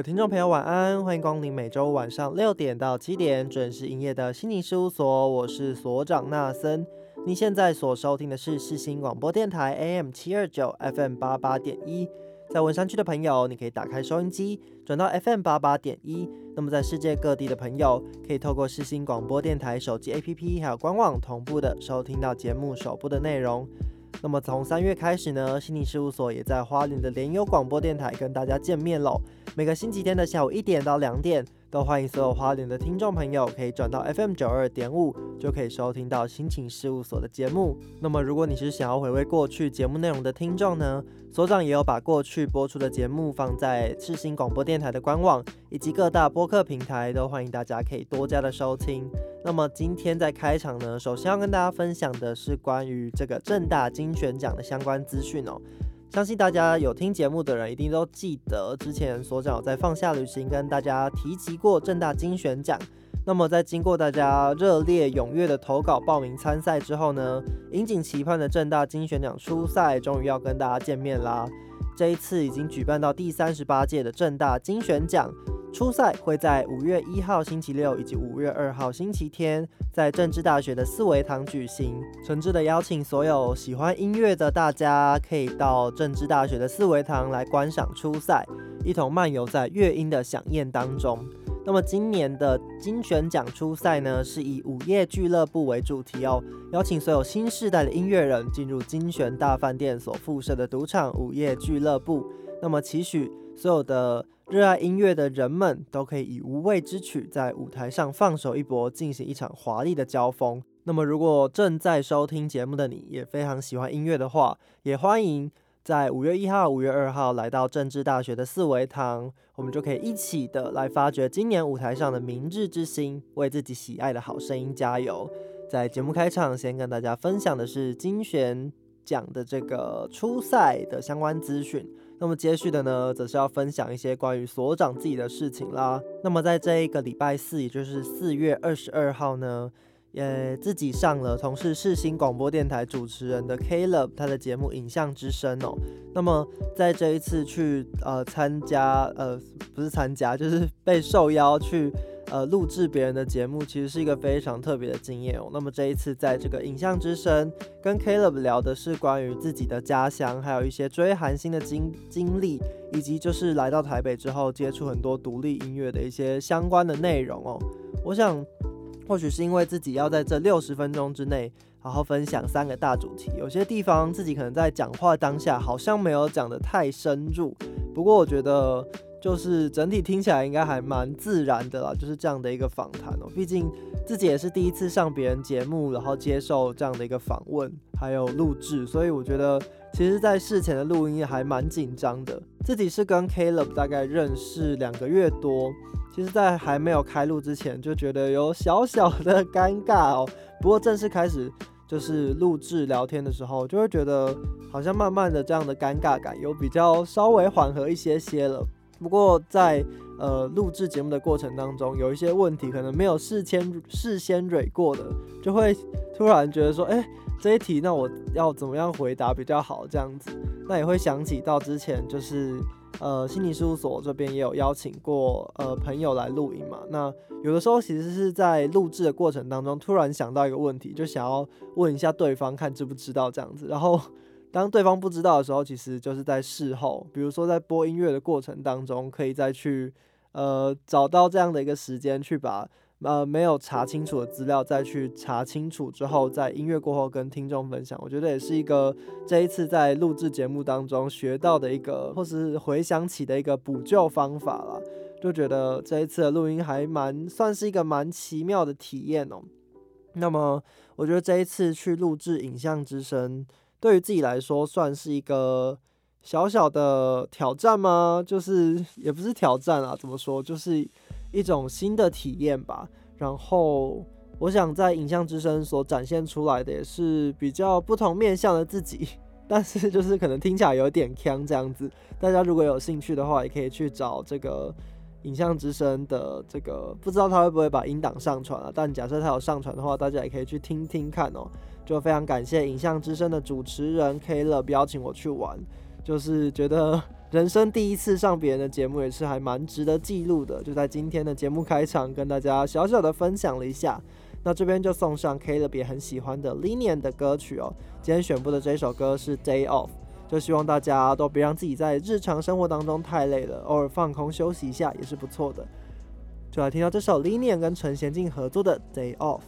位听众朋友，晚安！欢迎光临每周晚上六点到七点准时营业的心理事务所，我是所长纳森。你现在所收听的是世新广播电台 AM 七二九 FM 八八点一。在文山区的朋友，你可以打开收音机，转到 FM 八八点一。那么在世界各地的朋友，可以透过世新广播电台手机 APP 还有官网同步的收听到节目首部的内容。那么从三月开始呢，心理事务所也在花莲的联优广播电台跟大家见面喽。每个星期天的下午一点到两点，都欢迎所有花莲的听众朋友可以转到 FM 九二点五，就可以收听到心情事务所的节目。那么如果你是想要回味过去节目内容的听众呢，所长也有把过去播出的节目放在赤星广播电台的官网以及各大播客平台，都欢迎大家可以多加的收听。那么今天在开场呢，首先要跟大家分享的是关于这个正大精选奖的相关资讯哦。相信大家有听节目的人一定都记得，之前所长在放下旅行跟大家提及过正大精选奖。那么在经过大家热烈踊跃的投稿报名参赛之后呢，引颈期盼的正大精选奖初赛终于要跟大家见面啦。这一次已经举办到第三十八届的正大精选奖。初赛会在五月一号星期六以及五月二号星期天，在政治大学的四维堂举行。诚挚的邀请所有喜欢音乐的大家，可以到政治大学的四维堂来观赏初赛，一同漫游在乐音的响宴当中。那么今年的金选奖初赛呢，是以午夜俱乐部为主题哦，邀请所有新时代的音乐人进入金选大饭店所附设的赌场午夜俱乐部。那么期许所有的。热爱音乐的人们都可以以无畏之曲在舞台上放手一搏，进行一场华丽的交锋。那么，如果正在收听节目的你也非常喜欢音乐的话，也欢迎在五月一号、五月二号来到政治大学的四维堂，我们就可以一起的来发掘今年舞台上的明日之星，为自己喜爱的好声音加油。在节目开场，先跟大家分享的是金选奖的这个初赛的相关资讯。那么接续的呢，则是要分享一些关于所长自己的事情啦。那么在这一个礼拜四，也就是四月二十二号呢，也自己上了同是世新广播电台主持人的 Caleb 他的节目《影像之声》哦。那么在这一次去呃参加呃不是参加，就是被受邀去。呃，录制别人的节目其实是一个非常特别的经验哦。那么这一次在这个影像之声跟 Caleb 聊的是关于自己的家乡，还有一些追韩星的经经历，以及就是来到台北之后接触很多独立音乐的一些相关的内容哦。我想，或许是因为自己要在这六十分钟之内好好分享三个大主题，有些地方自己可能在讲话当下好像没有讲得太深入。不过我觉得。就是整体听起来应该还蛮自然的啦，就是这样的一个访谈哦。毕竟自己也是第一次上别人节目，然后接受这样的一个访问，还有录制，所以我觉得其实，在事前的录音还蛮紧张的。自己是跟 Caleb 大概认识两个月多，其实，在还没有开录之前，就觉得有小小的尴尬哦。不过正式开始就是录制聊天的时候，就会觉得好像慢慢的这样的尴尬感有比较稍微缓和一些些了。不过在呃录制节目的过程当中，有一些问题可能没有事先事先蕊过的，就会突然觉得说，哎，这一题那我要怎么样回答比较好？这样子，那也会想起到之前就是呃心理事务所这边也有邀请过呃朋友来录音嘛。那有的时候其实是在录制的过程当中，突然想到一个问题，就想要问一下对方看知不知道这样子，然后。当对方不知道的时候，其实就是在事后，比如说在播音乐的过程当中，可以再去呃找到这样的一个时间，去把呃没有查清楚的资料再去查清楚之后，在音乐过后跟听众分享。我觉得也是一个这一次在录制节目当中学到的一个，或是回想起的一个补救方法了。就觉得这一次的录音还蛮算是一个蛮奇妙的体验哦。那么我觉得这一次去录制影像之声。对于自己来说，算是一个小小的挑战吗？就是也不是挑战啊，怎么说？就是一种新的体验吧。然后我想在影像之声所展现出来的也是比较不同面向的自己，但是就是可能听起来有点腔这样子。大家如果有兴趣的话，也可以去找这个影像之声的这个，不知道他会不会把音档上传啊？但假设他有上传的话，大家也可以去听听看哦。就非常感谢影像之声的主持人 K 乐邀请我去玩。就是觉得人生第一次上别人的节目也是还蛮值得记录的，就在今天的节目开场跟大家小小的分享了一下。那这边就送上 K 了别很喜欢的 Linian 的歌曲哦。今天选播的这首歌是 Day Off，就希望大家都别让自己在日常生活当中太累了，偶尔放空休息一下也是不错的。就来听到这首 Linian 跟陈贤进合作的 Day Off。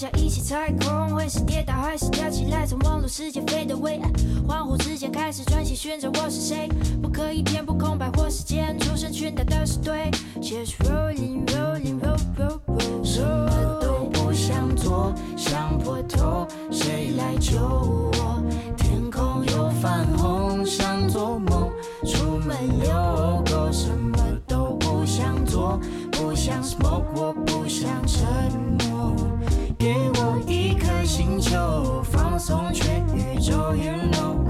想一起踩空，会是跌倒还是跳起来，从网络世界飞得未来。恍惚之间开始专心寻找我是谁，不可以填补空白或时间，出生群岛都是对。写是 rolling rolling rolling roll，, roll, 什么都不想做，想破头，谁来救我？天空又泛红，想做梦，出门遛狗，什么都不想做，不想 smoke，我不想沉默。星球放松去宇宙 you know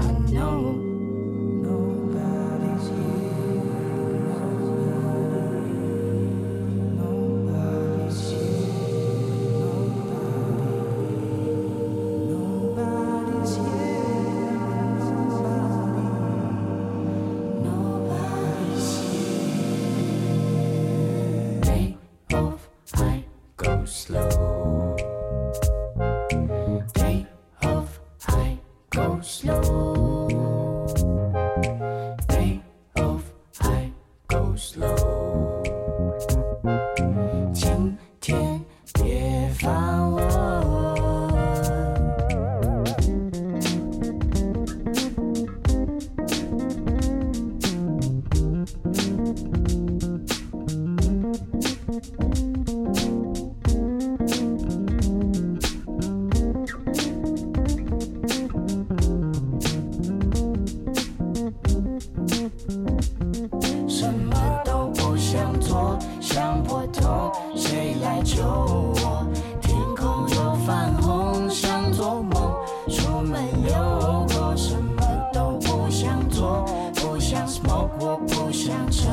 我不想沉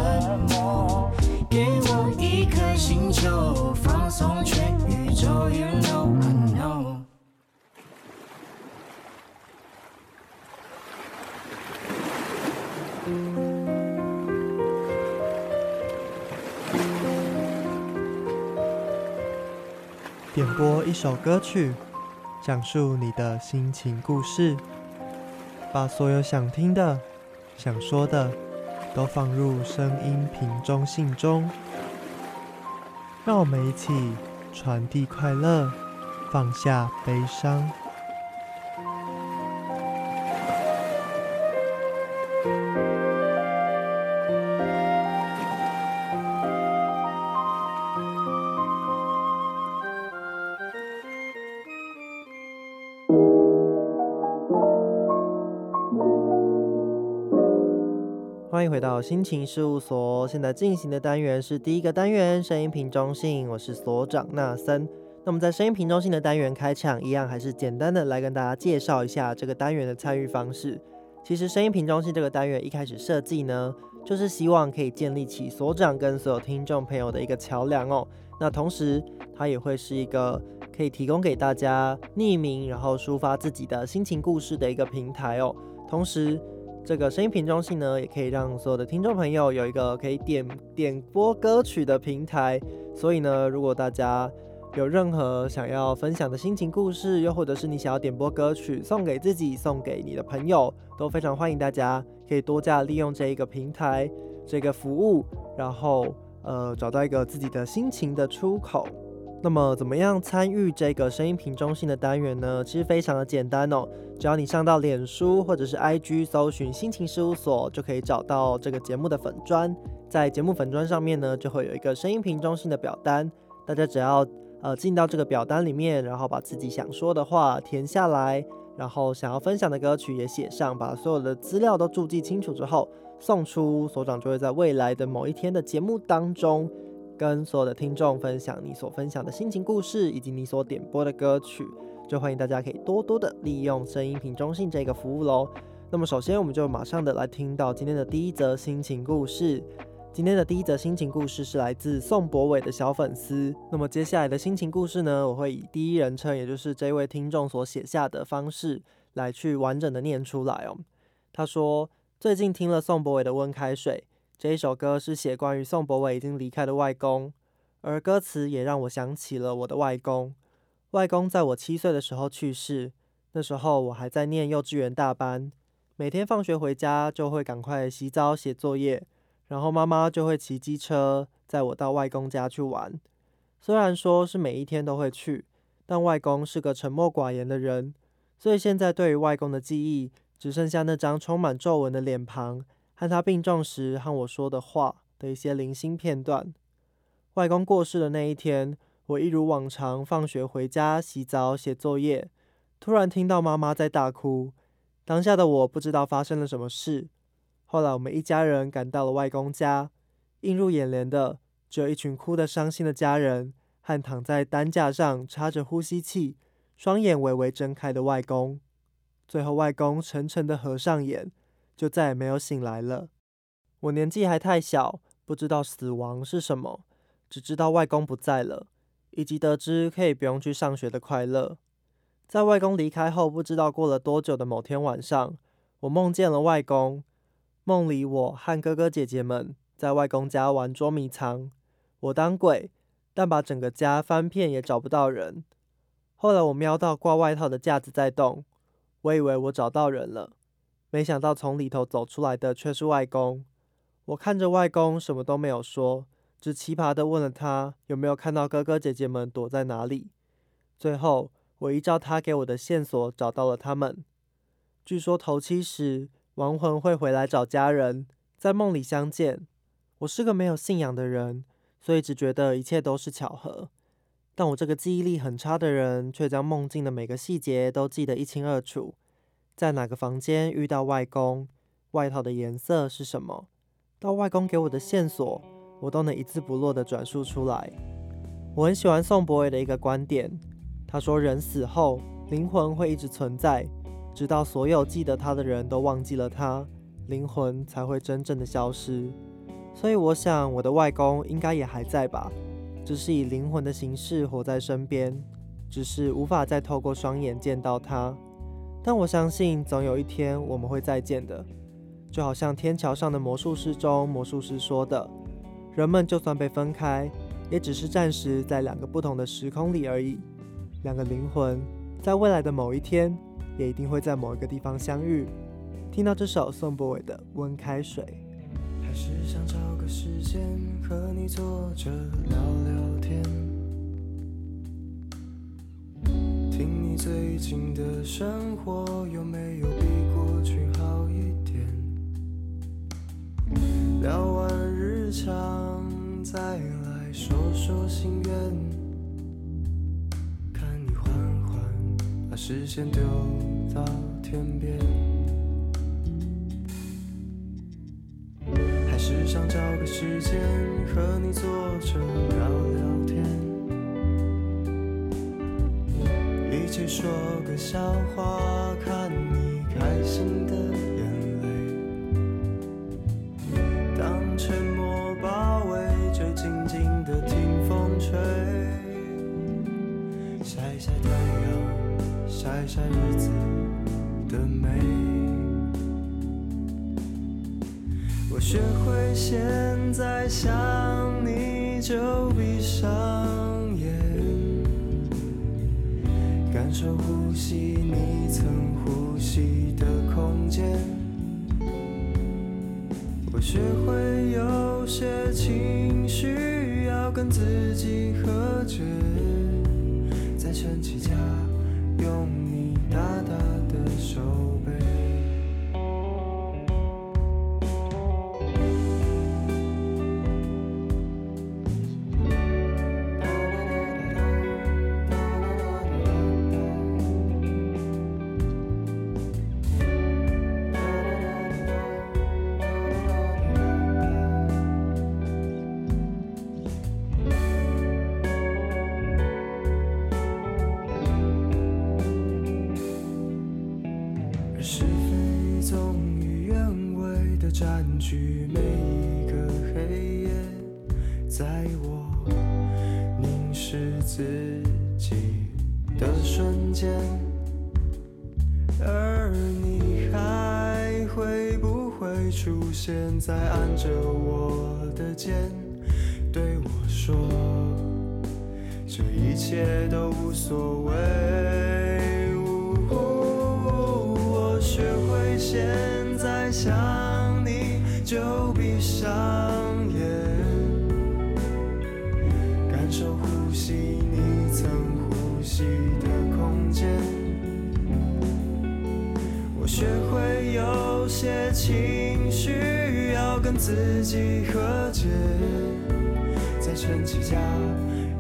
默给我一颗星球放松全宇宙 you know 点播一首歌曲讲述你的心情故事把所有想听的想说的都放入声音瓶中信中，让我们一起传递快乐，放下悲伤。到心情事务所。现在进行的单元是第一个单元，声音瓶中性。我是所长纳森。那么在声音瓶中性的单元开场，一样还是简单的来跟大家介绍一下这个单元的参与方式。其实声音瓶中性这个单元一开始设计呢，就是希望可以建立起所长跟所有听众朋友的一个桥梁哦。那同时，它也会是一个可以提供给大家匿名，然后抒发自己的心情故事的一个平台哦。同时，这个声音瓶中性呢，也可以让所有的听众朋友有一个可以点点播歌曲的平台。所以呢，如果大家有任何想要分享的心情故事，又或者是你想要点播歌曲送给自己、送给你的朋友，都非常欢迎大家可以多加利用这一个平台、这个服务，然后呃找到一个自己的心情的出口。那么，怎么样参与这个声音瓶中心的单元呢？其实非常的简单哦，只要你上到脸书或者是 IG 搜寻“心情事务所”，就可以找到这个节目的粉砖。在节目粉砖上面呢，就会有一个声音瓶中心的表单，大家只要呃进到这个表单里面，然后把自己想说的话填下来，然后想要分享的歌曲也写上，把所有的资料都注记清楚之后，送出所长就会在未来的某一天的节目当中。跟所有的听众分享你所分享的心情故事，以及你所点播的歌曲，就欢迎大家可以多多的利用声音瓶中性这个服务喽。那么首先我们就马上的来听到今天的第一则心情故事。今天的第一则心情故事是来自宋博伟的小粉丝。那么接下来的心情故事呢，我会以第一人称，也就是这位听众所写下的方式来去完整的念出来哦。他说最近听了宋博伟的温开水。这一首歌是写关于宋博伟已经离开的外公，而歌词也让我想起了我的外公。外公在我七岁的时候去世，那时候我还在念幼稚园大班，每天放学回家就会赶快洗澡写作业，然后妈妈就会骑机车载我到外公家去玩。虽然说是每一天都会去，但外公是个沉默寡言的人，所以现在对于外公的记忆只剩下那张充满皱纹的脸庞。和他病重时和我说的话的一些零星片段。外公过世的那一天，我一如往常放学回家洗澡写作业，突然听到妈妈在大哭。当下的我不知道发生了什么事。后来我们一家人赶到了外公家，映入眼帘的只有一群哭得伤心的家人和躺在担架上插着呼吸器、双眼微微睁开的外公。最后，外公沉沉的合上眼。就再也没有醒来了。我年纪还太小，不知道死亡是什么，只知道外公不在了，以及得知可以不用去上学的快乐。在外公离开后，不知道过了多久的某天晚上，我梦见了外公。梦里，我和哥哥姐姐们在外公家玩捉迷藏，我当鬼，但把整个家翻遍也找不到人。后来我瞄到挂外套的架子在动，我以为我找到人了。没想到从里头走出来的却是外公。我看着外公，什么都没有说，只奇葩的问了他有没有看到哥哥姐姐们躲在哪里。最后，我依照他给我的线索找到了他们。据说头七时亡魂会回来找家人，在梦里相见。我是个没有信仰的人，所以只觉得一切都是巧合。但我这个记忆力很差的人，却将梦境的每个细节都记得一清二楚。在哪个房间遇到外公？外套的颜色是什么？到外公给我的线索，我都能一字不落的转述出来。我很喜欢宋博伟的一个观点，他说人死后灵魂会一直存在，直到所有记得他的人都忘记了他，灵魂才会真正的消失。所以我想我的外公应该也还在吧，只是以灵魂的形式活在身边，只是无法再透过双眼见到他。但我相信，总有一天我们会再见的。就好像天桥上的魔术师中，魔术师说的：“人们就算被分开，也只是暂时在两个不同的时空里而已。两个灵魂在未来的某一天，也一定会在某一个地方相遇。”听到这首宋博伟的《温开水》。还是想找个时间和你坐着聊聊天。听你最近的生活有没有比过去好一点？聊完日常再来说说心愿看你缓缓把时间丢到天边。还是想找个时间和你坐着聊聊去，说个笑话，看你开心的眼泪。当沉默包围，就静静的听风吹，晒晒太阳，晒晒日子的美。我学会现在想深呼吸你曾呼吸的空间。我学会有些情间，而你还会不会出现在按着我的肩，对我说，这一切都无所谓。我学会现在想你就闭上眼，感受呼吸你曾呼吸学会有些情绪要跟自己和解，在撑起家，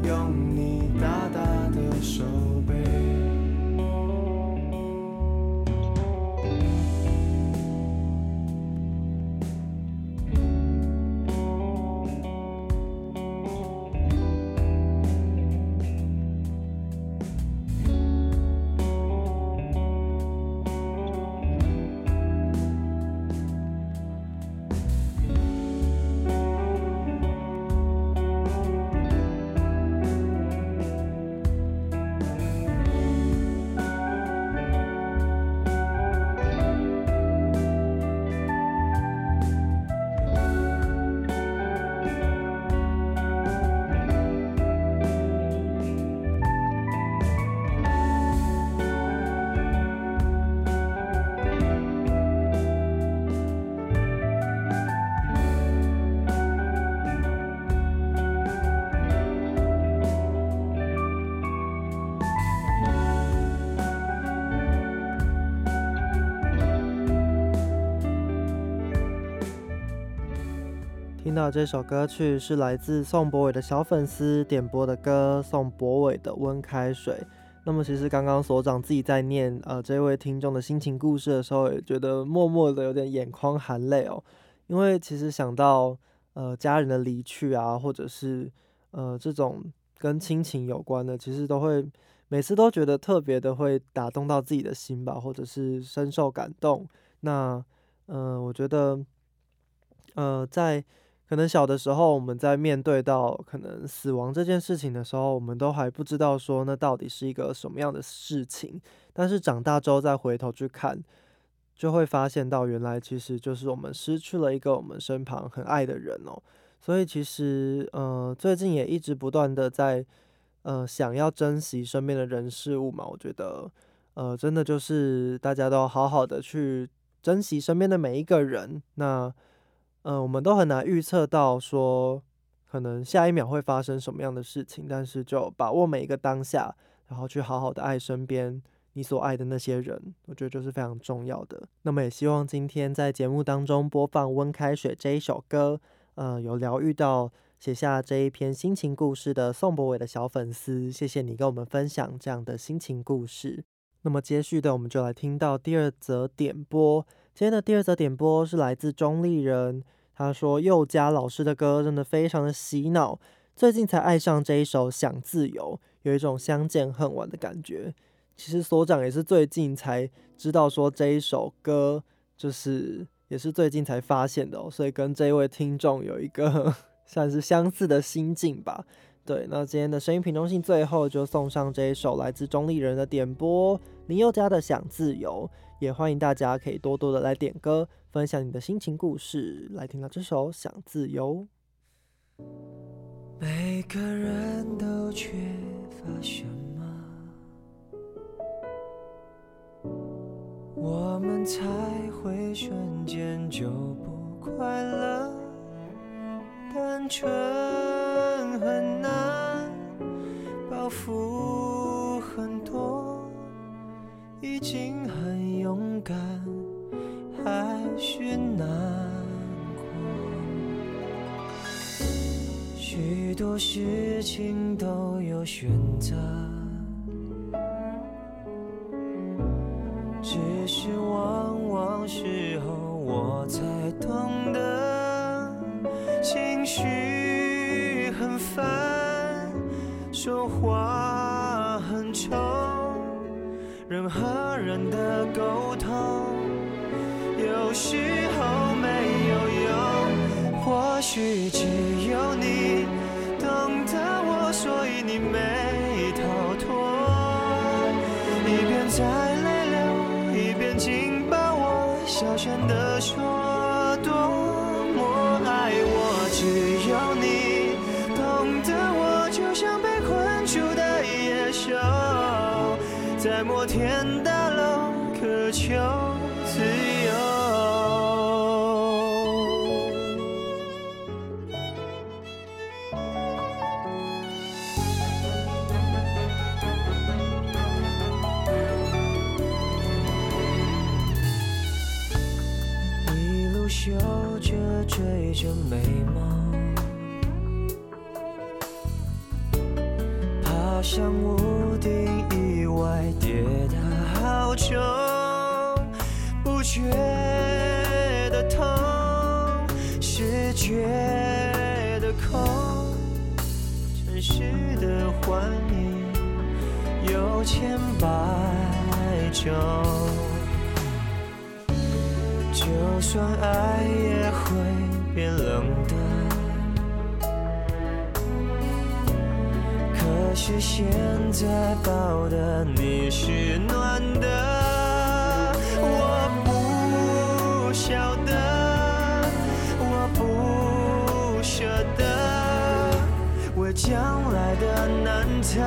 用你大大的手到这首歌曲是来自宋博伟的小粉丝点播的歌，宋博伟的《温开水》。那么其实刚刚所长自己在念呃这位听众的心情故事的时候，也觉得默默的有点眼眶含泪哦，因为其实想到呃家人的离去啊，或者是呃这种跟亲情有关的，其实都会每次都觉得特别的会打动到自己的心吧，或者是深受感动。那、呃我觉得呃在可能小的时候，我们在面对到可能死亡这件事情的时候，我们都还不知道说那到底是一个什么样的事情。但是长大之后再回头去看，就会发现到原来其实就是我们失去了一个我们身旁很爱的人哦。所以其实呃最近也一直不断的在呃想要珍惜身边的人事物嘛。我觉得呃真的就是大家都好好的去珍惜身边的每一个人。那嗯，我们都很难预测到说，可能下一秒会发生什么样的事情，但是就把握每一个当下，然后去好好的爱身边你所爱的那些人，我觉得就是非常重要的。那么也希望今天在节目当中播放《温开水》这一首歌，呃，有疗愈到写下这一篇心情故事的宋博伟的小粉丝，谢谢你跟我们分享这样的心情故事。那么接续的，我们就来听到第二则点播。今天的第二则点播是来自中立人，他说佑嘉老师的歌真的非常的洗脑，最近才爱上这一首《想自由》，有一种相见恨晚的感觉。其实所长也是最近才知道说这一首歌，就是也是最近才发现的哦，所以跟这位听众有一个 算是相似的心境吧。对，那今天的声音品中性最后就送上这一首来自中立人的点播，林宥嘉的《想自由》，也欢迎大家可以多多的来点歌，分享你的心情故事，来听到这首《想自由》。每个人都缺乏什么，我们才会瞬间就不快乐？单纯很难，包袱很多，已经很勇敢，还是难过。许多事情都有选择，只是往往时候我才懂得，情绪很烦，说话很冲，人和人的沟通有时候没有用，或许只有你懂得我，所以你没逃脱。一边在泪流，一边紧抱我，小声地说在摩天大楼渴求自由。一路嗅着追着美梦，爬上屋得好重，不觉得痛，是觉得空，真实的幻影有千百种。就算爱也会变冷的，可是现在抱的你是暖的，将来的难测，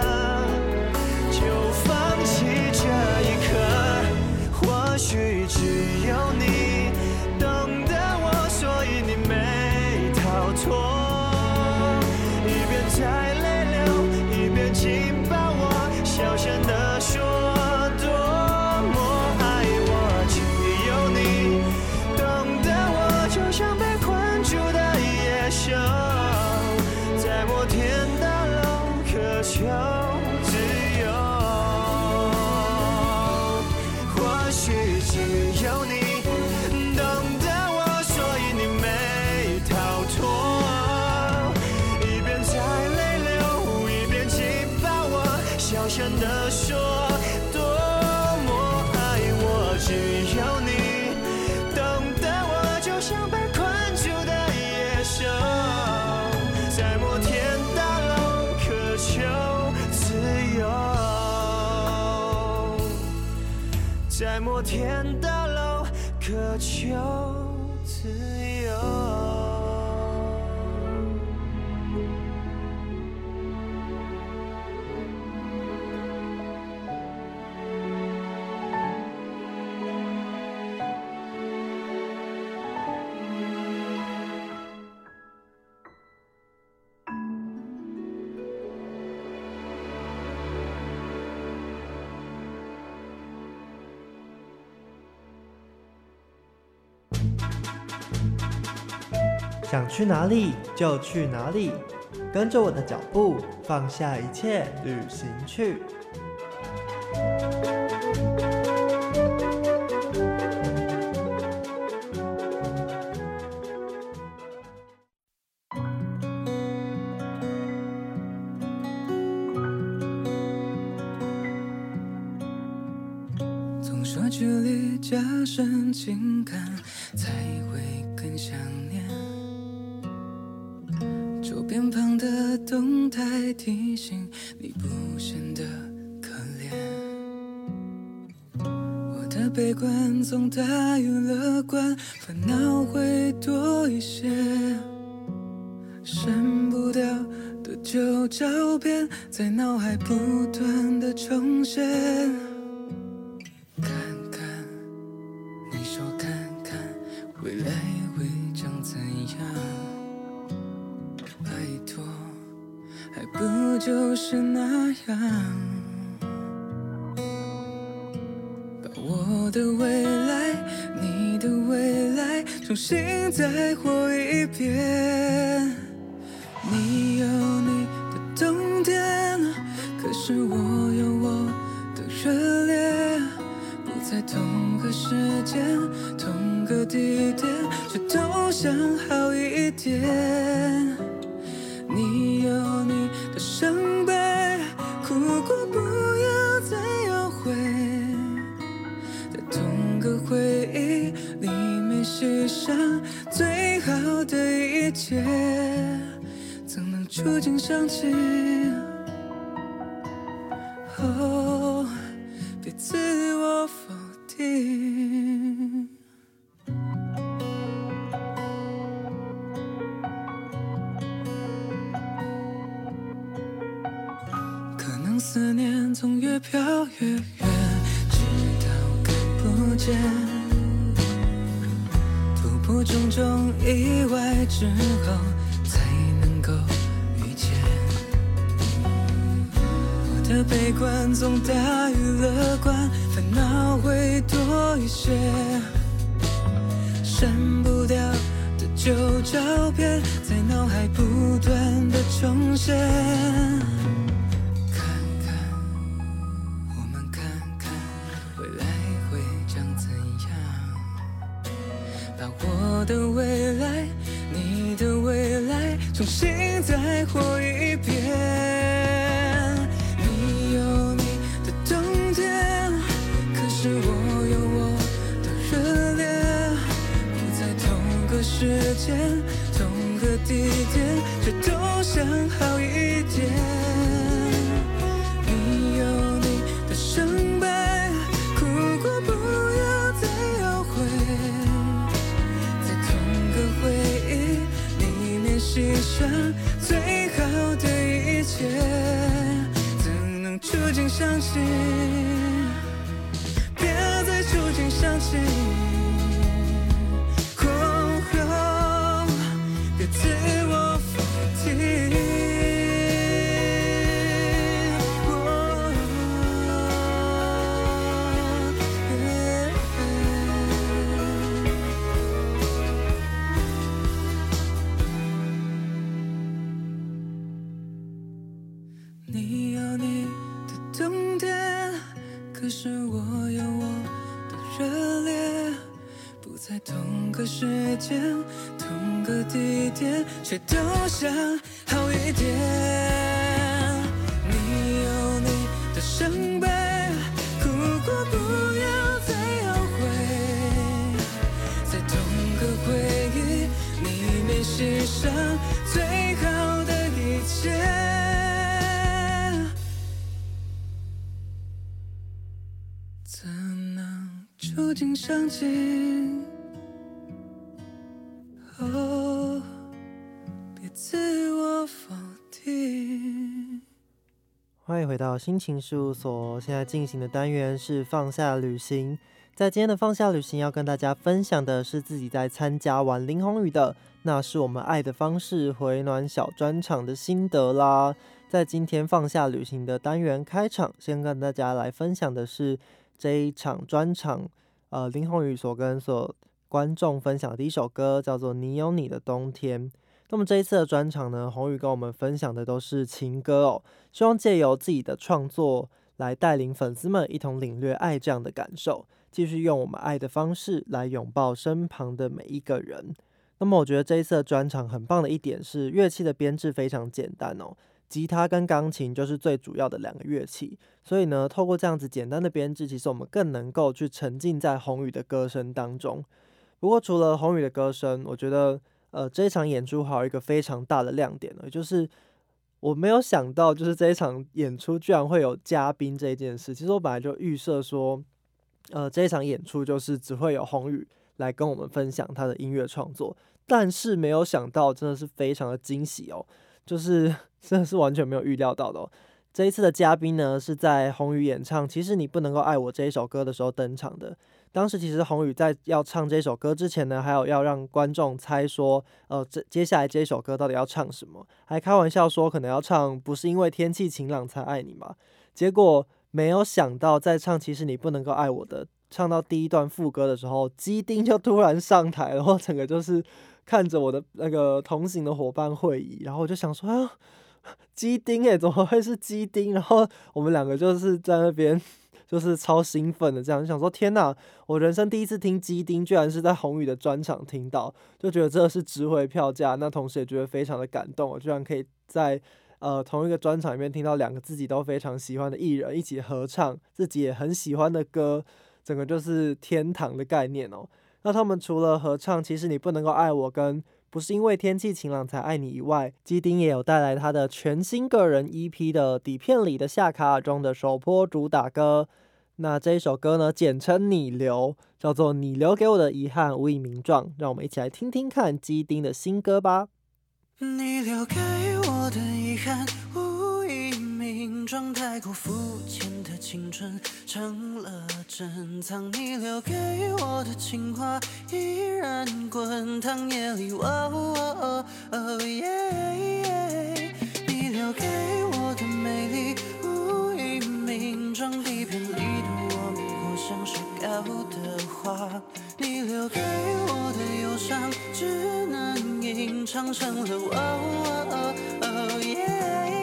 天想去哪里就去哪里，跟着我的脚步，放下一切，旅行去。在脑海不断的重现。看看，你说看看，未来会长怎样？拜托，还不就是那样？把我的未来，你的未来，重新再活一遍。个地点，却都想好一点。你有你的伤悲，哭过不要再懊悔，在同个回忆里面牺牲最好的一切。怎能触景伤情？哦，别自我否定。飘越远，直到看不见。突破种种意外之后。才能够遇见，我的悲观总大于乐观，烦恼会多一些。删不掉的旧照片，在脑海不断的重现。我的未来，你的未来。重新再活一遍。你有你的冬天，可是我有我的热烈，不在同个时间、同个地点，却都想好一点。牺牲最好的一切，怎能触景伤情？别再触景伤情，景伤情？哦，别自我否定。欢迎回到心情事务所，现在进行的单元是放下旅行。在今天的放下旅行，要跟大家分享的是自己在参加完林宏宇的《那是我们爱的方式》回暖小专场的心得啦。在今天放下旅行的单元开场，先跟大家来分享的是这一场专场，呃，林宏宇所跟所观众分享的第一首歌叫做《你有你的冬天》。那么这一次的专场呢，宏宇跟我们分享的都是情歌哦，希望借由自己的创作来带领粉丝们一同领略爱这样的感受，继续用我们爱的方式来拥抱身旁的每一个人。那么我觉得这一次的专场很棒的一点是乐器的编制非常简单哦，吉他跟钢琴就是最主要的两个乐器，所以呢，透过这样子简单的编制，其实我们更能够去沉浸在宏宇的歌声当中。不过，除了宏宇的歌声，我觉得，呃，这一场演出还有一个非常大的亮点呢，就是我没有想到，就是这一场演出居然会有嘉宾这件事。其实我本来就预设说，呃，这一场演出就是只会有宏宇来跟我们分享他的音乐创作，但是没有想到，真的是非常的惊喜哦，就是 真的是完全没有预料到的哦。这一次的嘉宾呢，是在宏宇演唱《其实你不能够爱我》这一首歌的时候登场的。当时其实宏宇在要唱这首歌之前呢，还有要让观众猜说，呃，这接下来这首歌到底要唱什么，还开玩笑说可能要唱不是因为天气晴朗才爱你嘛。结果没有想到，在唱其实你不能够爱我的，唱到第一段副歌的时候，基丁就突然上台，然后整个就是看着我的那个同行的伙伴会议，然后我就想说啊，基丁诶，怎么会是基丁？然后我们两个就是在那边。就是超兴奋的，这样想说天哪！我人生第一次听基丁，居然是在宏宇的专场听到，就觉得这是值回票价。那同时也觉得非常的感动，我居然可以在呃同一个专场里面听到两个自己都非常喜欢的艺人一起合唱自己也很喜欢的歌，整个就是天堂的概念哦。那他们除了合唱，其实你不能够爱我跟。不是因为天气晴朗才爱你以外，基丁也有带来他的全新个人 EP 的底片里的夏卡尔中的首播主打歌。那这一首歌呢，简称你留，叫做你留给我的遗憾无以名状。让我们一起来听听看基丁的新歌吧。你留给我的遗憾无以。名状太过肤浅的青春成了珍藏，你留给的情话依然滚烫夜里。哦耶，你留给我的美丽无以名状，底片里的我们或像说好的话，你留给我的忧伤只能吟唱成了。哦耶。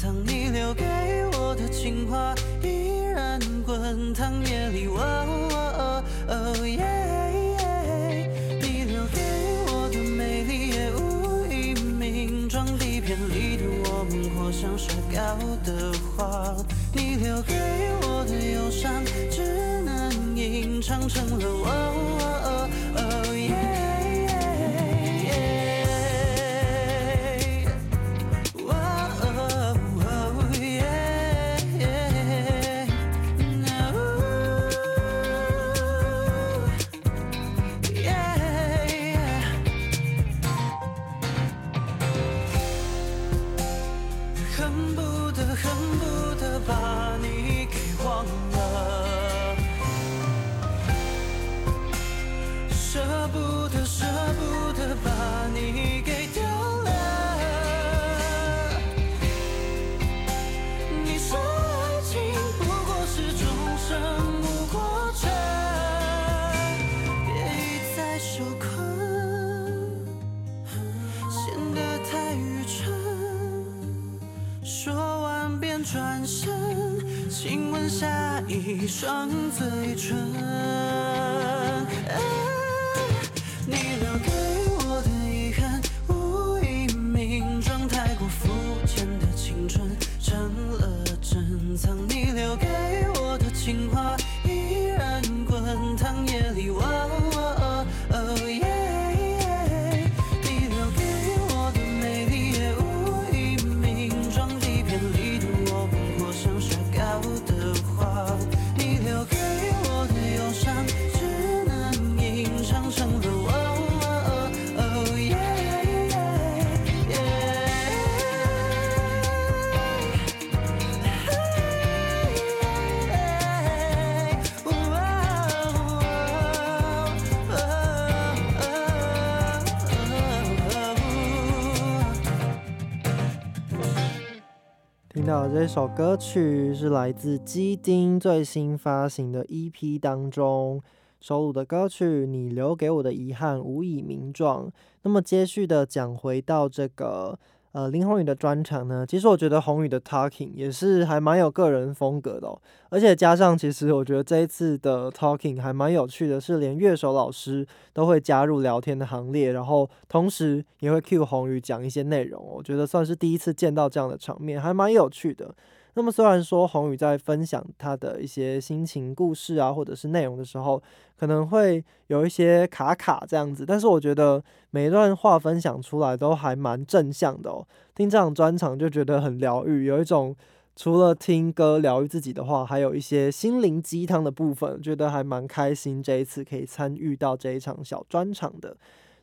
藏你留给我的情话依然滚烫，夜里，哇哦哇哦哦耶耶，你留给我的美丽也无以名装，底片里的我们，或像沙稿的画，你留给我的忧伤，只能吟唱成了我。到这首歌曲是来自基丁最新发行的 EP 当中收录的歌曲《你留给我的遗憾无以名状》。那么接续的讲回到这个。呃，林宏宇的专场呢，其实我觉得宏宇的 talking 也是还蛮有个人风格的哦，而且加上其实我觉得这一次的 talking 还蛮有趣的，是连乐手老师都会加入聊天的行列，然后同时也会 cue 宏宇讲一些内容，我觉得算是第一次见到这样的场面，还蛮有趣的。那么虽然说宏宇在分享他的一些心情故事啊，或者是内容的时候，可能会有一些卡卡这样子，但是我觉得每一段话分享出来都还蛮正向的哦。听这场专场就觉得很疗愈，有一种除了听歌疗愈自己的话，还有一些心灵鸡汤的部分，觉得还蛮开心。这一次可以参与到这一场小专场的，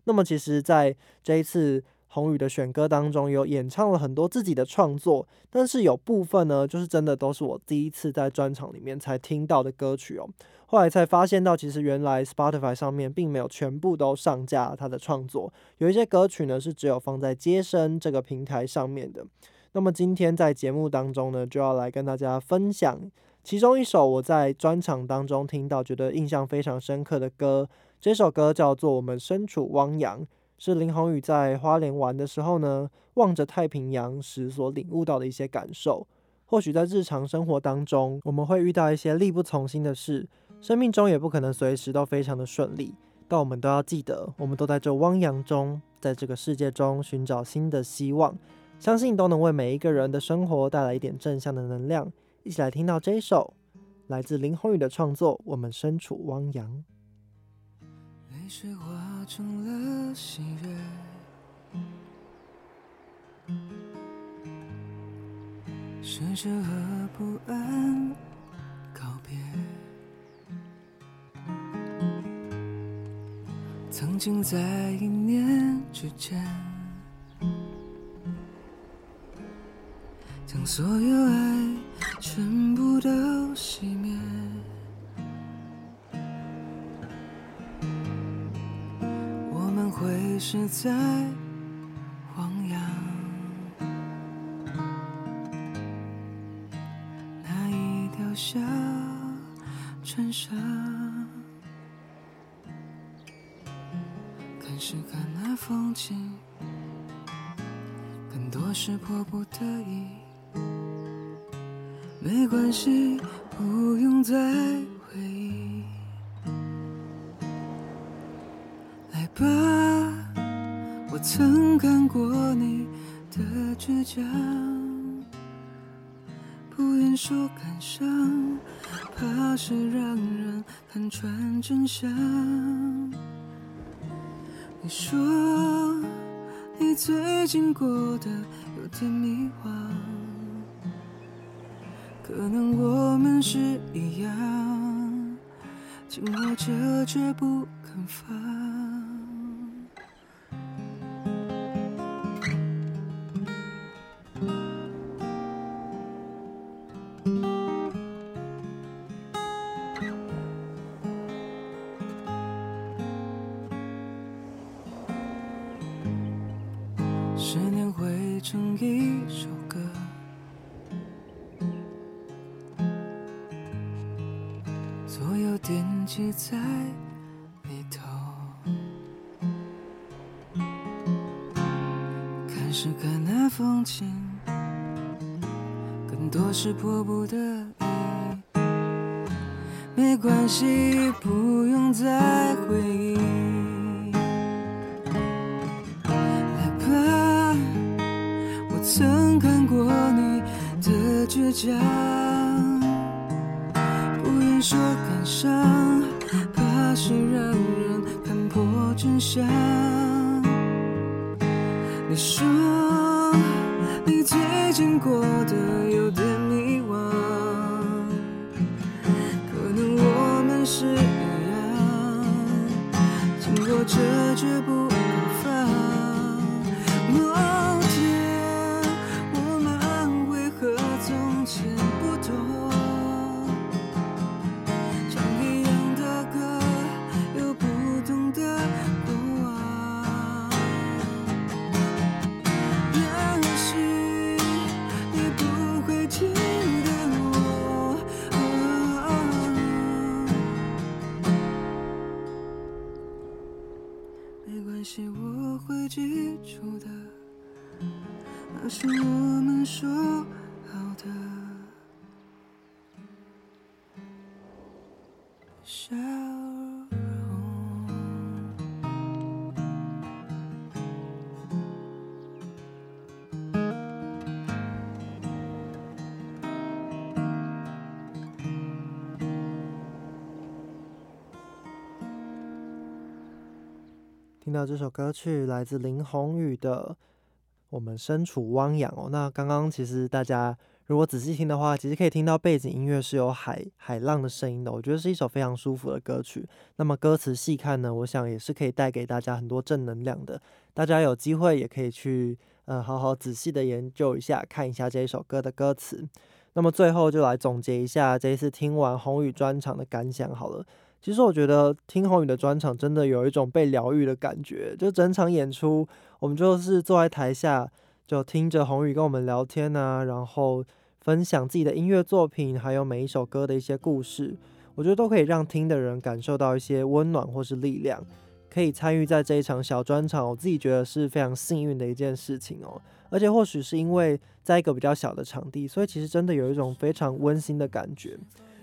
那么其实在这一次。宏宇的选歌当中有演唱了很多自己的创作，但是有部分呢，就是真的都是我第一次在专场里面才听到的歌曲哦。后来才发现到，其实原来 Spotify 上面并没有全部都上架他的创作，有一些歌曲呢是只有放在接生这个平台上面的。那么今天在节目当中呢，就要来跟大家分享其中一首我在专场当中听到觉得印象非常深刻的歌，这首歌叫做《我们身处汪洋》。是林宏宇在花莲玩的时候呢，望着太平洋时所领悟到的一些感受。或许在日常生活当中，我们会遇到一些力不从心的事，生命中也不可能随时都非常的顺利。但我们都要记得，我们都在这汪洋中，在这个世界中寻找新的希望，相信都能为每一个人的生活带来一点正向的能量。一起来听到这一首来自林宏宇的创作《我们身处汪洋》。成了喜悦，深深和不安告别。曾经在一念之间，将所有爱全部都熄灭。是在看过你的倔强，不愿说感伤，怕是让人看穿真相。你说你最近过得有点迷惘，可能我们是一样，紧握着却不肯放。不得已，没关系，不用再回忆。来吧，我曾看过你的倔强，不愿说感伤，怕是让人看破真相。你说你最近过得有点。这绝不。那些，我会记住的。那是我们说好的。笑听到这首歌曲来自林宏宇的《我们身处汪洋》哦。那刚刚其实大家如果仔细听的话，其实可以听到背景音乐是有海海浪的声音的。我觉得是一首非常舒服的歌曲。那么歌词细看呢，我想也是可以带给大家很多正能量的。大家有机会也可以去呃好好仔细的研究一下，看一下这一首歌的歌词。那么最后就来总结一下这一次听完宏宇专场的感想好了。其实我觉得听宏宇的专场真的有一种被疗愈的感觉，就整场演出，我们就是坐在台下，就听着宏宇跟我们聊天啊，然后分享自己的音乐作品，还有每一首歌的一些故事，我觉得都可以让听的人感受到一些温暖或是力量。可以参与在这一场小专场，我自己觉得是非常幸运的一件事情哦。而且或许是因为在一个比较小的场地，所以其实真的有一种非常温馨的感觉。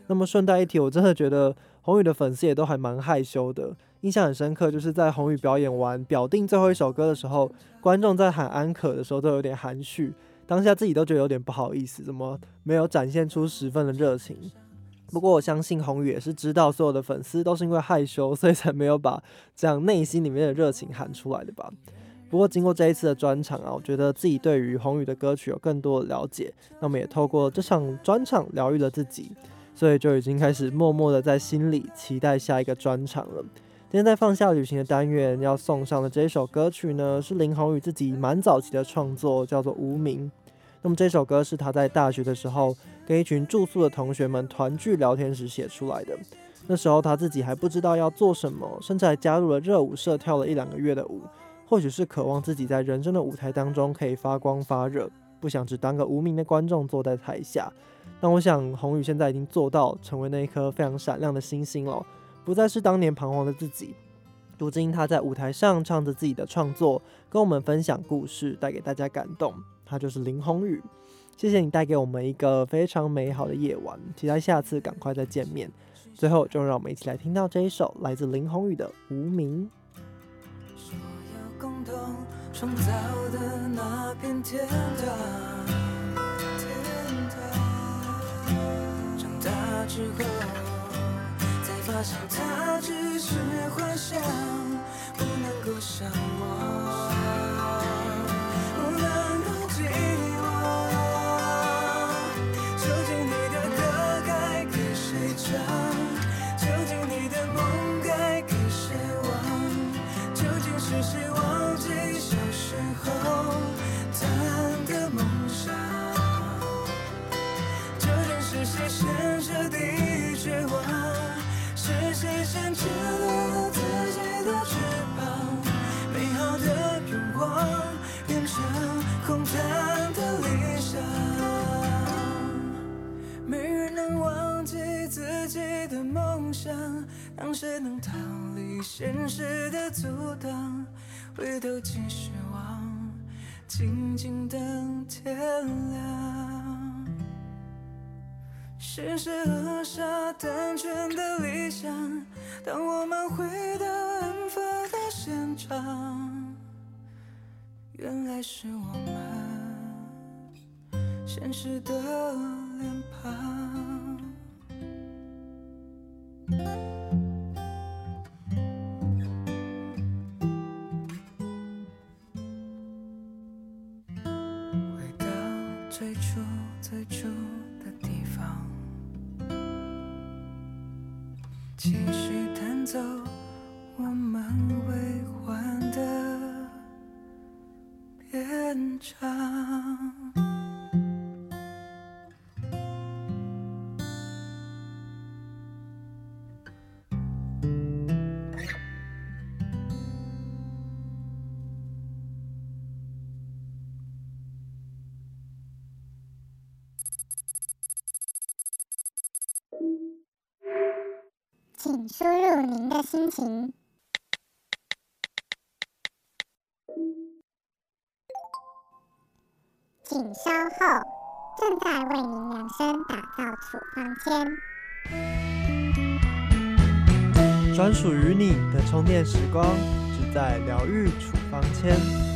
那么顺带一提，我真的觉得宏宇的粉丝也都还蛮害羞的，印象很深刻，就是在宏宇表演完表定最后一首歌的时候，观众在喊安可的时候都有点含蓄，当下自己都觉得有点不好意思，怎么没有展现出十分的热情？不过我相信宏宇也是知道所有的粉丝都是因为害羞，所以才没有把这样内心里面的热情喊出来的吧。不过经过这一次的专场啊，我觉得自己对于宏宇的歌曲有更多的了解，那么也透过这场专场疗愈了自己。所以就已经开始默默的在心里期待下一个专场了。今天在放下旅行的单元要送上的这首歌曲呢，是林宏宇自己蛮早期的创作，叫做《无名》。那么这首歌是他在大学的时候跟一群住宿的同学们团聚聊天时写出来的。那时候他自己还不知道要做什么，甚至还加入了热舞社跳了一两个月的舞。或许是渴望自己在人生的舞台当中可以发光发热，不想只当个无名的观众坐在台下。那我想，宏宇现在已经做到成为那一颗非常闪亮的星星了，不再是当年彷徨的自己。如今他在舞台上唱着自己的创作，跟我们分享故事，带给大家感动。他就是林宏宇，谢谢你带给我们一个非常美好的夜晚，期待下次赶快再见面。最后，就让我们一起来听到这一首来自林宏宇的《无名》。说要共同创造的那片天堂。之后，才发现它只是幻想，不能够伤我，现实的绝望？是谁先折了自己的翅膀？美好的愿望变成空谈的理想。没人能忘记自己的梦想，当谁能逃离现实的阻挡？回头继续望，静静等天亮。是谁扼杀单纯的理想？当我们回到案发的现场，原来是我们现实的脸庞。心情请稍后，正在为您量身打造储房间。专属于你的充电时光，只在疗愈储房间。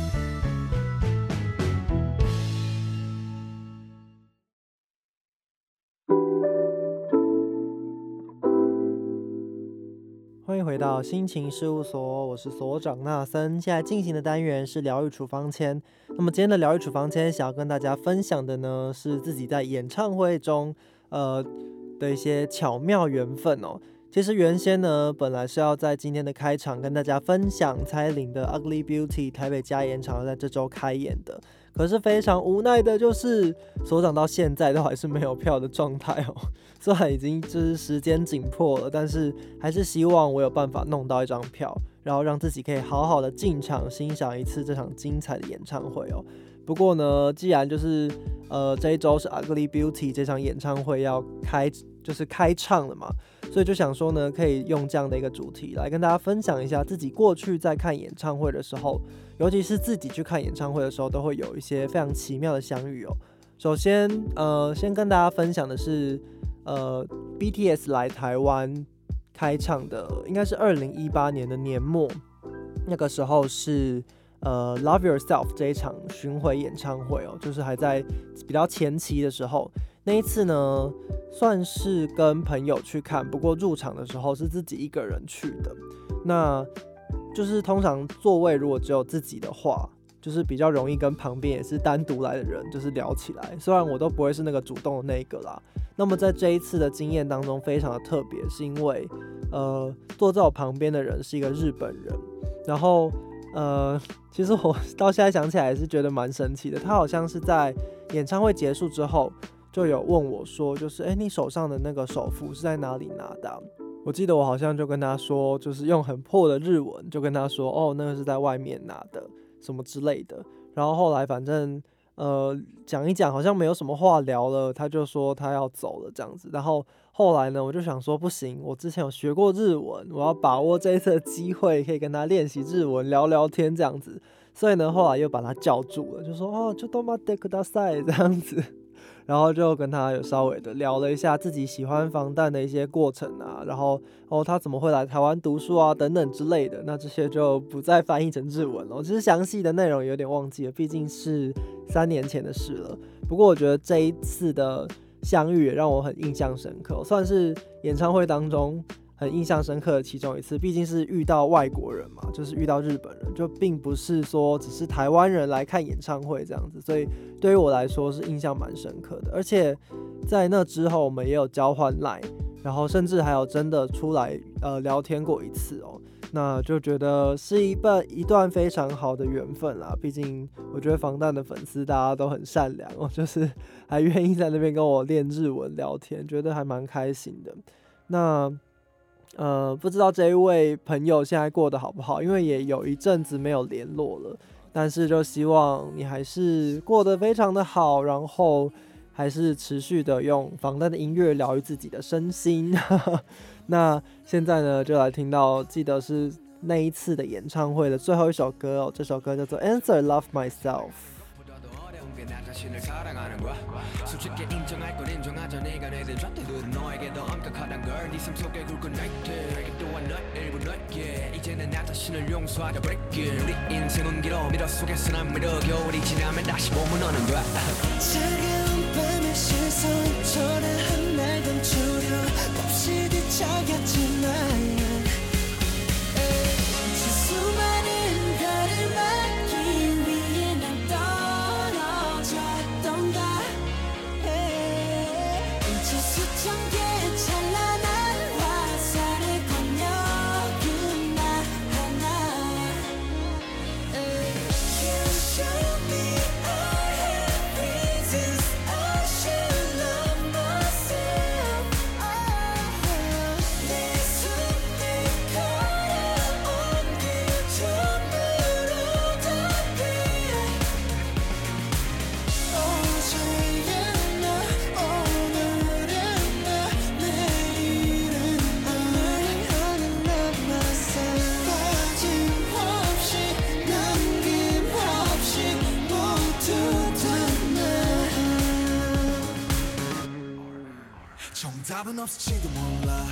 心情事务所，我是所长纳森。现在进行的单元是疗愈处方签。那么今天的疗愈处方签，想要跟大家分享的呢，是自己在演唱会中，呃的一些巧妙缘分哦。其实原先呢，本来是要在今天的开场跟大家分享蔡依林的《Ugly Beauty》台北加演场在这周开演的，可是非常无奈的就是所长到现在都还是没有票的状态哦。虽然已经就是时间紧迫了，但是还是希望我有办法弄到一张票，然后让自己可以好好的进场欣赏一次这场精彩的演唱会哦。不过呢，既然就是呃这一周是《Ugly Beauty》这场演唱会要开，就是开唱了嘛，所以就想说呢，可以用这样的一个主题来跟大家分享一下自己过去在看演唱会的时候，尤其是自己去看演唱会的时候，都会有一些非常奇妙的相遇哦。首先，呃，先跟大家分享的是。呃，BTS 来台湾开唱的应该是二零一八年的年末，那个时候是呃 Love Yourself 这一场巡回演唱会哦，就是还在比较前期的时候。那一次呢，算是跟朋友去看，不过入场的时候是自己一个人去的。那就是通常座位如果只有自己的话，就是比较容易跟旁边也是单独来的人就是聊起来。虽然我都不会是那个主动的那一个啦。那么在这一次的经验当中，非常的特别，是因为，呃，坐在我旁边的人是一个日本人，然后，呃，其实我 到现在想起来也是觉得蛮神奇的。他好像是在演唱会结束之后，就有问我说，就是，哎，你手上的那个手幅是在哪里拿的？我记得我好像就跟他说，就是用很破的日文就跟他说，哦，那个是在外面拿的，什么之类的。然后后来反正。呃，讲一讲好像没有什么话聊了，他就说他要走了这样子。然后后来呢，我就想说不行，我之前有学过日文，我要把握这一次的机会，可以跟他练习日文，聊聊天这样子。所以呢，后来又把他叫住了，就说哦，就多玛德克大赛这样子。然后就跟他有稍微的聊了一下自己喜欢防弹的一些过程啊，然后哦他怎么会来台湾读书啊等等之类的，那这些就不再翻译成日文了。其实详细的内容有点忘记了，毕竟是三年前的事了。不过我觉得这一次的相遇也让我很印象深刻，算是演唱会当中。很印象深刻的其中一次，毕竟是遇到外国人嘛，就是遇到日本人，就并不是说只是台湾人来看演唱会这样子，所以对于我来说是印象蛮深刻的。而且在那之后，我们也有交换来，然后甚至还有真的出来呃聊天过一次哦，那就觉得是一段一段非常好的缘分啦。毕竟我觉得防弹的粉丝大家都很善良哦，就是还愿意在那边跟我练日文聊天，觉得还蛮开心的。那。呃，不知道这一位朋友现在过得好不好，因为也有一阵子没有联络了。但是就希望你还是过得非常的好，然后还是持续的用防弹的音乐疗愈自己的身心。那现在呢，就来听到记得是那一次的演唱会的最后一首歌哦，这首歌叫做《Answer Love Myself》。 나 자신을 사랑하는 거야. 솔직히 인정할 건 인정하자. 네가 내든 잣대들은 너에게 더 엄격하단 걸네 삶 속에 굵은 날들 또한 널 일부 넓게 이제는 나 자신을 용서하자 break 우리 인생은 길어 미러 속에서 난 미러 겨울이 지나면 다시 봄은 오는 거야? 차가운 밤의 시선 초라한 날 감추려 없이 뒤척였지만 답은 없을지도 몰라.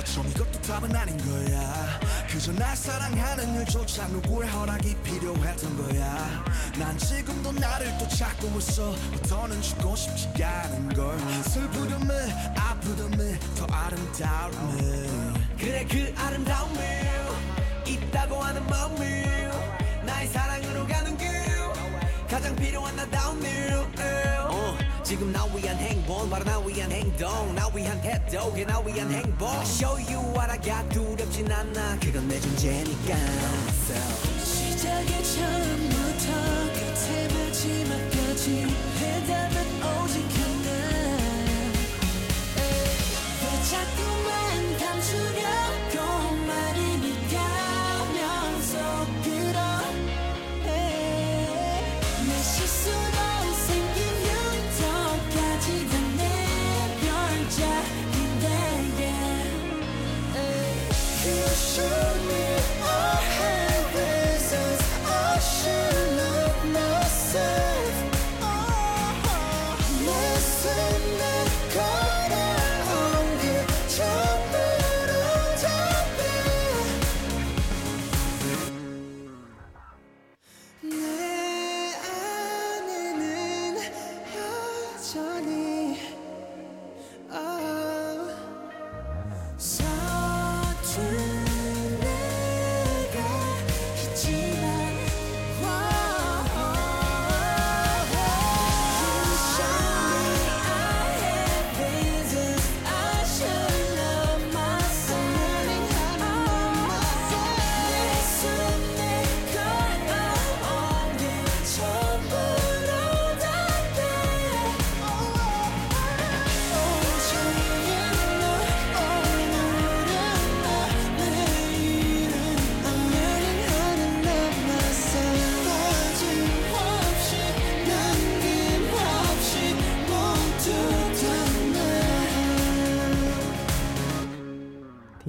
어쩜 이것도 답은 아닌 거야. 그저 날 사랑하는 일조차 누구의 허락이 필요했던 거야. 난 지금도 나를 또 찾고 있어. 더는 죽고 싶지가 않은 걸. 슬프렴에 아프렴에 더 아름다움에 그래 그 아름다움을 있다고 하는 마음을 나의 사랑으로 가는 길. 가장 필요한 나다운 일 어, 지금 나 위한 행복 바로 나 위한 행동. 나 위한 태도 그게 나 위한 행복. Show you what I got 두렵진 않아. 그건 내 존재니까. 시작의 처음부터 끝의 마지막까지 해답은 오직 하나. 왜 자꾸만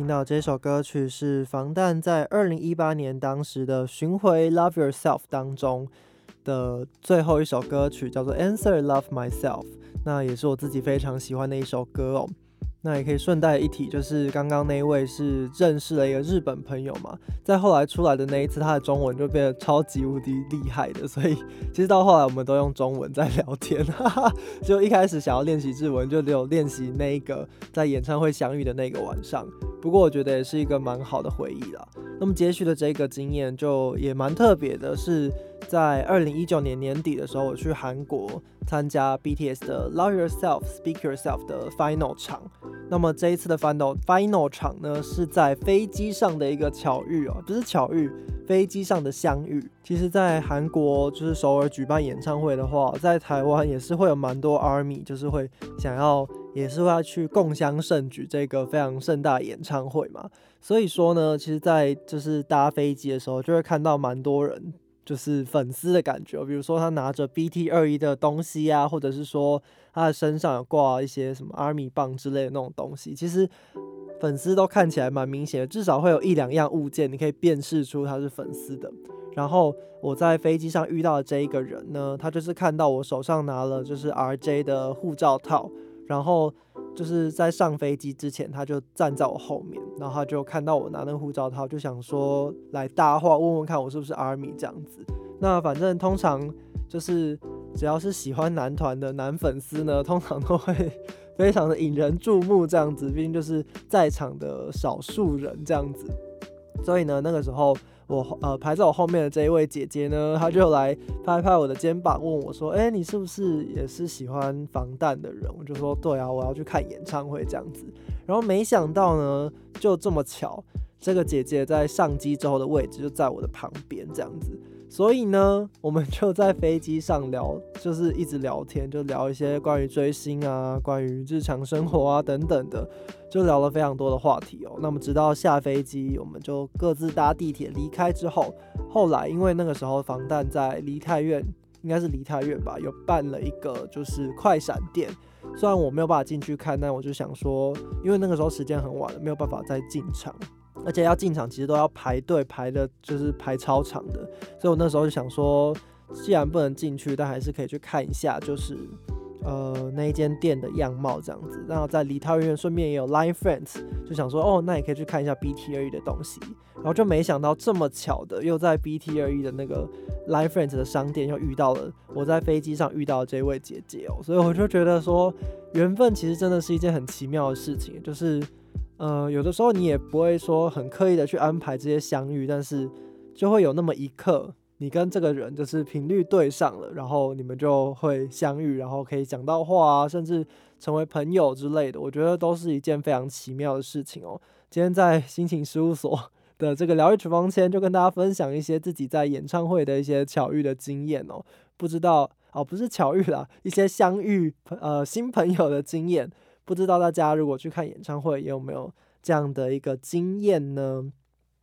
到这首歌曲是防弹在二零一八年当时的巡回《Love Yourself》当中的最后一首歌曲，叫做《Answer Love Myself》，那也是我自己非常喜欢的一首歌哦。那也可以顺带一提，就是刚刚那位是认识了一个日本朋友嘛，在后来出来的那一次，他的中文就变得超级无敌厉害的，所以其实到后来我们都用中文在聊天，哈哈。就一开始想要练习日文，就只有练习那一个在演唱会相遇的那个晚上。不过我觉得也是一个蛮好的回忆啦。那么接续的这个经验就也蛮特别的，是在二零一九年年底的时候，我去韩国参加 BTS 的 Love Yourself Speak Yourself 的 Final 场。那么这一次的 Final Final 场呢，是在飞机上的一个巧遇哦，不是巧遇，飞机上的相遇。其实，在韩国就是首尔举办演唱会的话，在台湾也是会有蛮多 ARMY，就是会想要。也是会要去共襄盛举这个非常盛大演唱会嘛，所以说呢，其实，在就是搭飞机的时候，就会看到蛮多人就是粉丝的感觉，比如说他拿着 BT 二一的东西啊，或者是说他的身上有挂一些什么 ARMY 棒之类的那种东西，其实粉丝都看起来蛮明显的，至少会有一两样物件你可以辨识出他是粉丝的。然后我在飞机上遇到的这一个人呢，他就是看到我手上拿了就是 RJ 的护照套。然后就是在上飞机之前，他就站在我后面，然后他就看到我拿那个护照他，就想说来搭话，问问看我是不是 ARMY 这样子。那反正通常就是只要是喜欢男团的男粉丝呢，通常都会非常的引人注目这样子，毕竟就是在场的少数人这样子。所以呢，那个时候。我呃排在我后面的这一位姐姐呢，她就来拍拍我的肩膀，问我说：“哎，你是不是也是喜欢防弹的人？”我就说：“对啊，我要去看演唱会这样子。”然后没想到呢，就这么巧，这个姐姐在上机之后的位置就在我的旁边这样子。所以呢，我们就在飞机上聊，就是一直聊天，就聊一些关于追星啊、关于日常生活啊等等的，就聊了非常多的话题哦。那么直到下飞机，我们就各自搭地铁离开之后，后来因为那个时候防弹在梨泰院，应该是梨泰院吧，有办了一个就是快闪店，虽然我没有办法进去看，但我就想说，因为那个时候时间很晚了，没有办法再进场。而且要进场，其实都要排队排的，就是排超长的。所以我那时候就想说，既然不能进去，但还是可以去看一下，就是呃那一间店的样貌这样子。然后在梨泰院顺便也有 Line Friends，就想说哦，那也可以去看一下 BT 二 E 的东西。然后就没想到这么巧的，又在 BT 二 E 的那个 Line Friends 的商店又遇到了我在飞机上遇到的这位姐姐哦，所以我就觉得说缘分其实真的是一件很奇妙的事情，就是呃有的时候你也不会说很刻意的去安排这些相遇，但是就会有那么一刻，你跟这个人就是频率对上了，然后你们就会相遇，然后可以讲到话啊，甚至成为朋友之类的，我觉得都是一件非常奇妙的事情哦。今天在心情事务所。的这个疗愈处方签，就跟大家分享一些自己在演唱会的一些巧遇的经验哦。不知道哦，不是巧遇啦，一些相遇呃新朋友的经验。不知道大家如果去看演唱会，有没有这样的一个经验呢？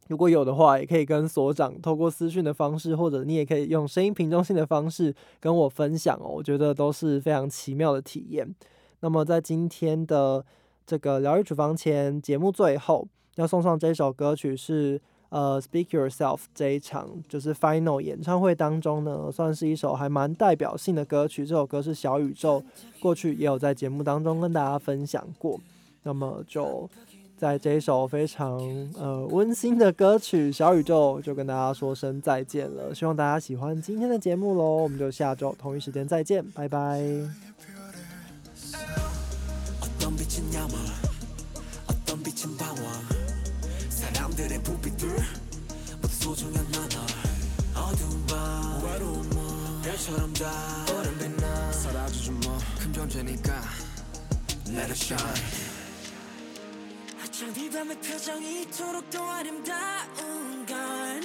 如果有的话，也可以跟所长透过私讯的方式，或者你也可以用声音平中性的方式跟我分享哦。我觉得都是非常奇妙的体验。那么在今天的这个疗愈处方前节目最后。要送上这首歌曲是呃《Speak Yourself》这一场就是 Final 演唱会当中呢，算是一首还蛮代表性的歌曲。这首歌是小宇宙过去也有在节目当中跟大家分享过。那么就在这一首非常呃温馨的歌曲，小宇宙就跟大家说声再见了。希望大家喜欢今天的节目喽，我们就下周同一时间再见，拜拜。 소중한 나날 어두운 밤. 외로운 밤 별처럼 다 오랜 빛나 사라져줘 뭐큰 존재니까 Let it shine. 어쩜 이 밤의 표정이 이토록 더 아름다운 건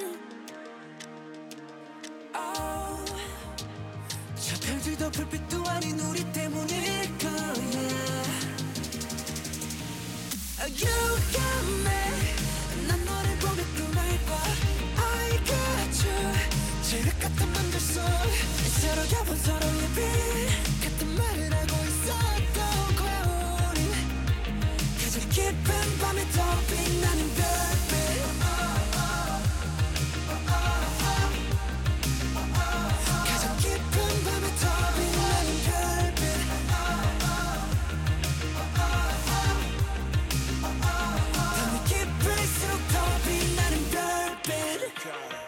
oh. 저 별들도 불빛도 아닌 우리 때문일 거야 You got me 같은 맘들 속 서로 겹은 서로의 빛 같은 말을 하고 있었던 거야 우린 가장 깊은 밤에 더 빛나는 별빛 가장 깊은 밤에 더 빛나는 별빛 밤이 깊을수록 더 빛나는 별빛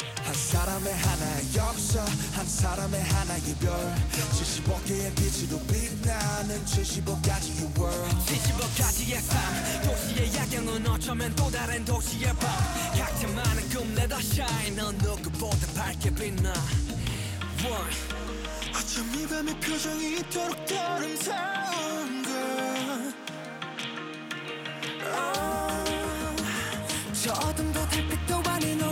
사람의 하나의 별. 75개의 빛으로 빛나는 75가지의 world 75가지의 삶. 도시의 야경은 어쩌면 또 다른 도시의 밤. 각자 많은 꿈 us shine. 넌 누구보다 밝게 빛나. One. 어쩜 이 밤의 표정이 이토록 더 아름다운 걸저 어둠도 달빛도 아닌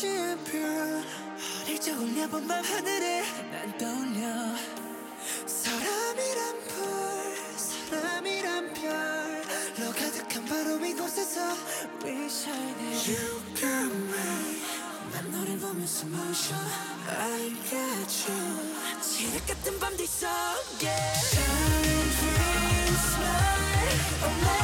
심표 일적을 내본 밤 하늘에 난 떠올려. 사람이란 불 사람이란 별로 가득한 바람 이곳에서 We shining You got me. 난 너를 보면서 멈춰 I got you. 지옥 같은 밤 뒤속에. Turn dreams night oh,